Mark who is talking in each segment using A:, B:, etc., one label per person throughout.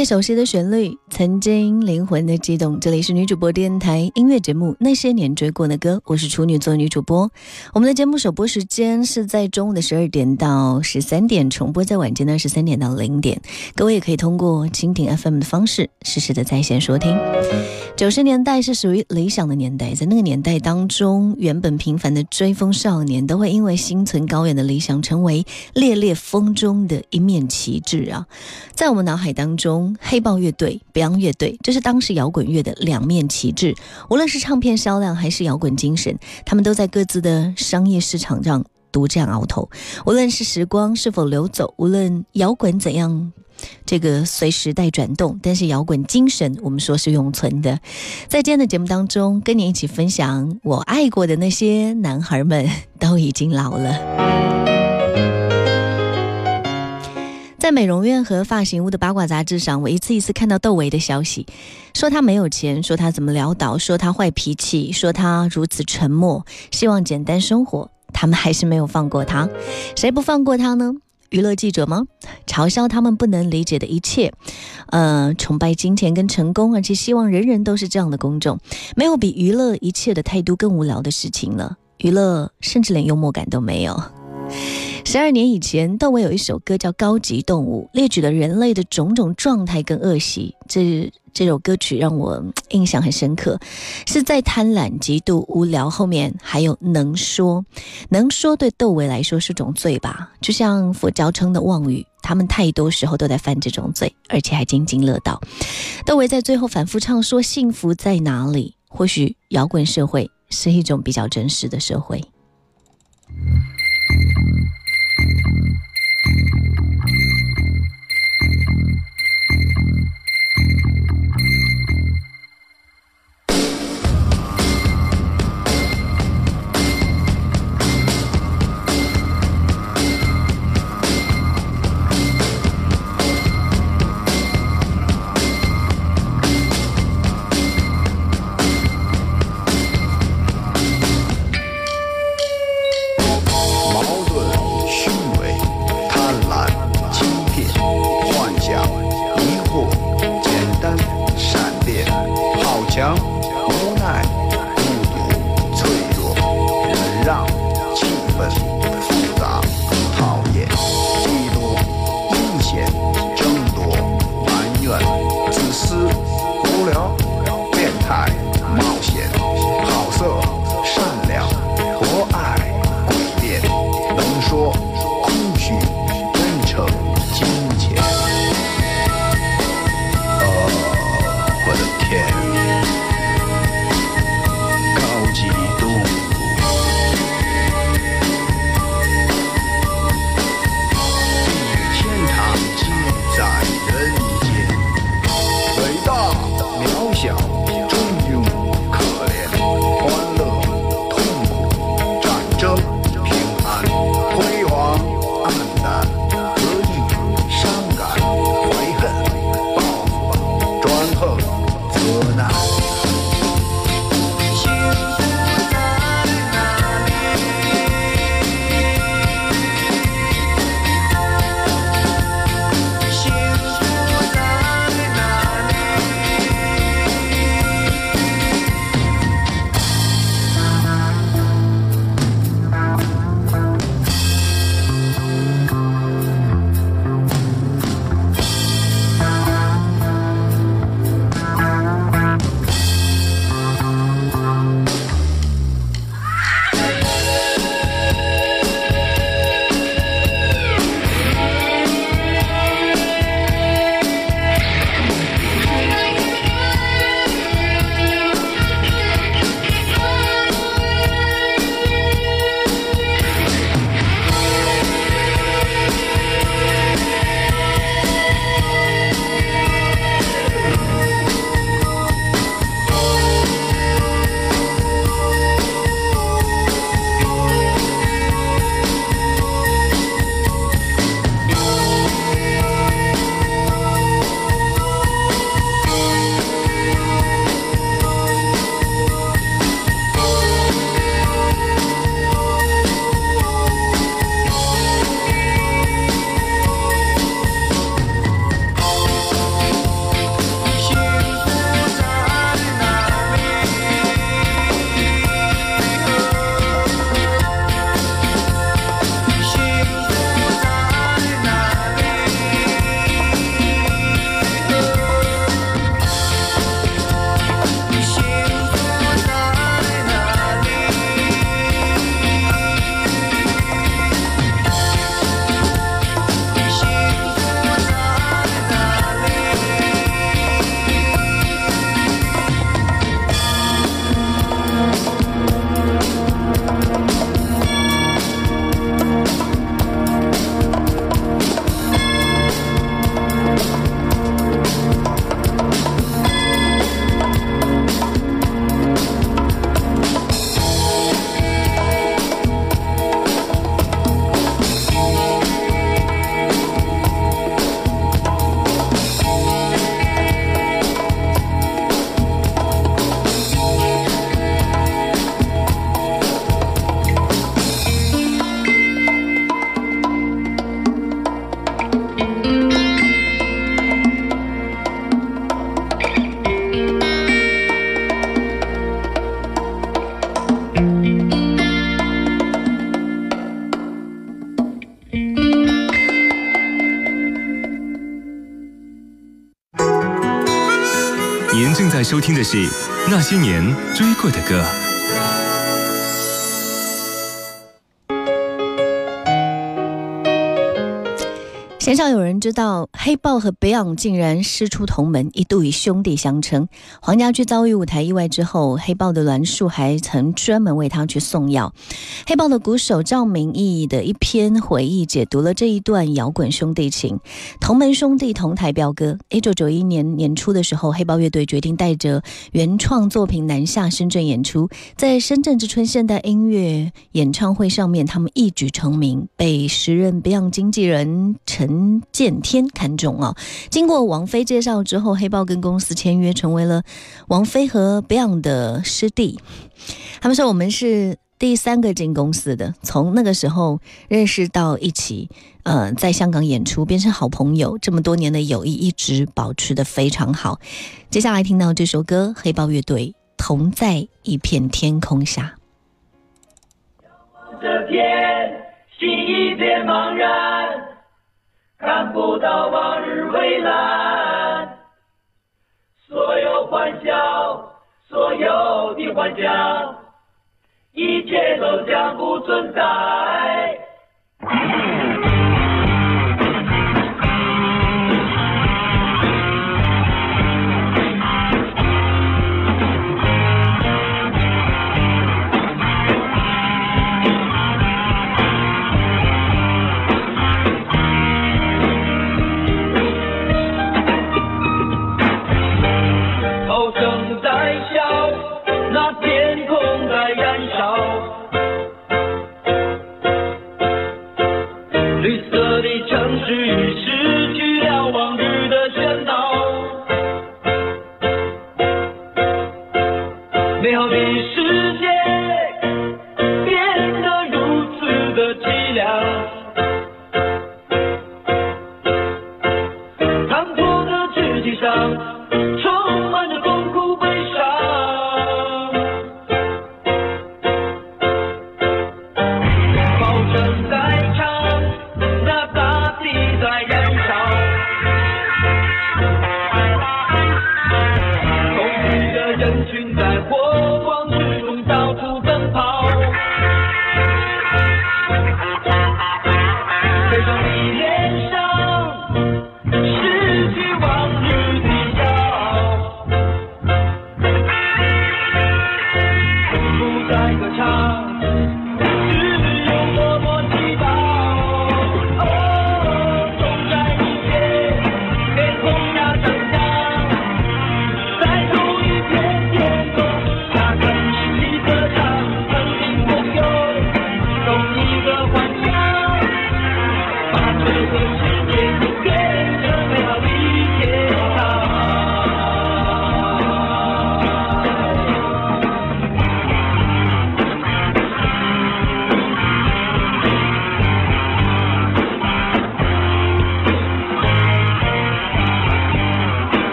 A: 些熟悉的旋律，曾经灵魂的激动。这里是女主播电台音乐节目《那些年追过的歌》，我是处女座女主播。我们的节目首播时间是在中午的十二点到十三点，重播在晚间的十三点到零点。各位也可以通过蜻蜓 FM 的方式实时的在线收听。九十年代是属于理想的年代，在那个年代当中，原本平凡的追风少年都会因为心存高远的理想，成为烈烈风中的一面旗帜啊！在我们脑海当中。黑豹乐队不要、乐队，这是当时摇滚乐的两面旗帜。无论是唱片销量还是摇滚精神，他们都在各自的商业市场上独占鳌头。无论是时光是否流走，无论摇滚怎样这个随时代转动，但是摇滚精神我们说是永存的。在今天的节目当中，跟你一起分享我爱过的那些男孩们都已经老了。在美容院和发型屋的八卦杂志上，我一次一次看到窦唯的消息，说他没有钱，说他怎么潦倒，说他坏脾气，说他如此沉默，希望简单生活。他们还是没有放过他，谁不放过他呢？娱乐记者吗？嘲笑他们不能理解的一切，呃，崇拜金钱跟成功，而且希望人人都是这样的公众。没有比娱乐一切的态度更无聊的事情了。娱乐甚至连幽默感都没有。十二年以前，窦唯有一首歌叫《高级动物》，列举了人类的种种状态跟恶习。这这首歌曲让我印象很深刻，是在贪婪、嫉妒、无聊后面还有能说，能说对窦唯来说是种罪吧？就像佛教称的妄语，他们太多时候都在犯这种罪，而且还津津乐道。窦唯在最后反复唱说：“幸福在哪里？”或许摇滚社会是一种比较真实的社会。
B: 收听的是那些年追过的歌。
A: 有人知道，黑豹和 Beyond 竟然师出同门，一度以兄弟相称。黄家驹遭遇舞台意外之后，黑豹的栾树还曾专门为他去送药。黑豹的鼓手赵明义的一篇回忆解读了这一段摇滚兄弟情。同门兄弟同台飙歌。一九九一年年初的时候，黑豹乐队决定带着原创作品南下深圳演出，在深圳之春现代音乐演唱会上面，他们一举成名，被时任 Beyond 经纪人陈。见天看中啊！经过王菲介绍之后，黑豹跟公司签约，成为了王菲和 Beyond 的师弟。他们说我们是第三个进公司的，从那个时候认识到一起，呃，在香港演出，变成好朋友。这么多年的友谊一直保持的非常好。接下来听到这首歌，黑豹乐队同在一片天空下。
C: 这天，心一片茫然。看不到往日蔚蓝，所有欢笑，所有的幻想，一切都将不存在。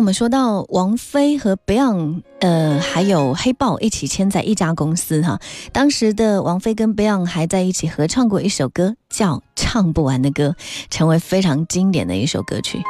A: 我们说到王菲和 Beyond，呃，还有黑豹一起签在一家公司哈。当时的王菲跟 Beyond 还在一起合唱过一首歌，叫《唱不完的歌》，成为非常经典的一首歌曲。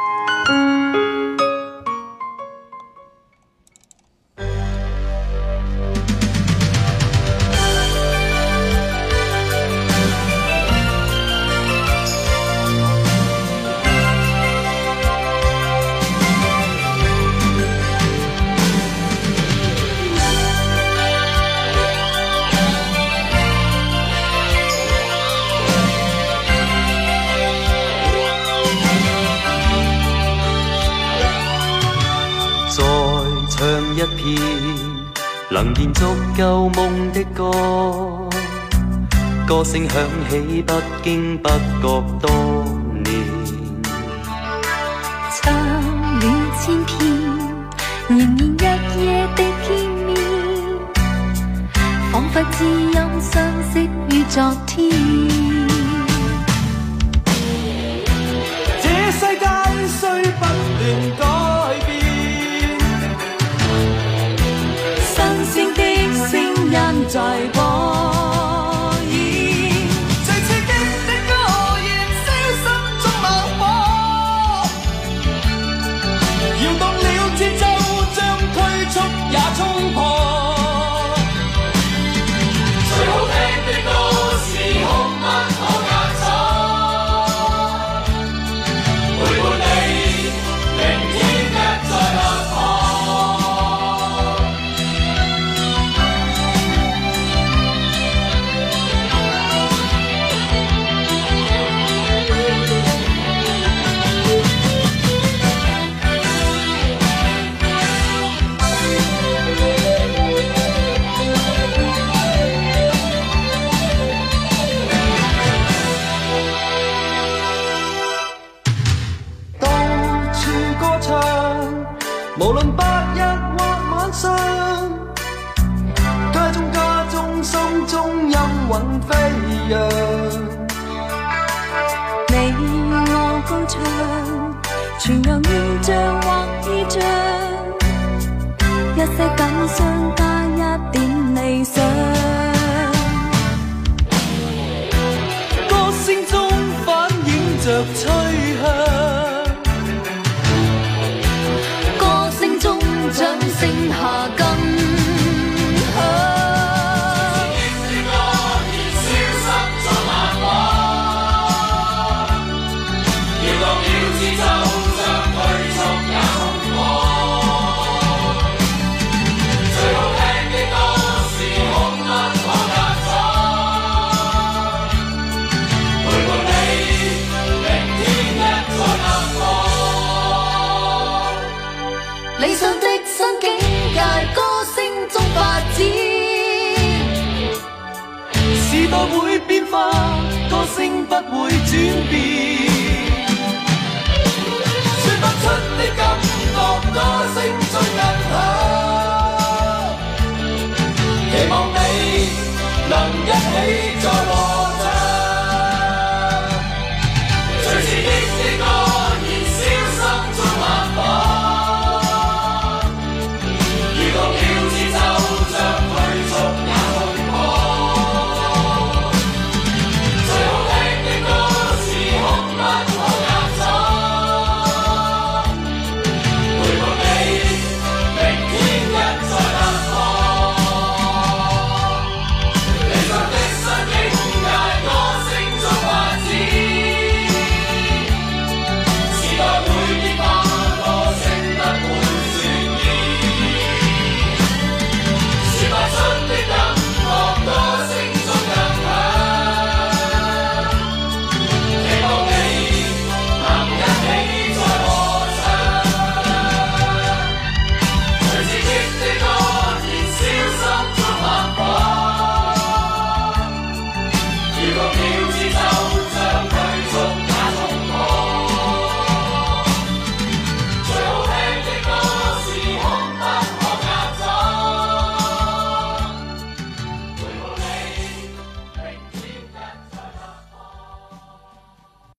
D: 能延续旧梦的歌，歌声响起，不经不觉多年。
E: 唱了千遍，仍然日夜的见面，仿佛知音相识于昨天。全由
F: 缘著或意著一些感伤说不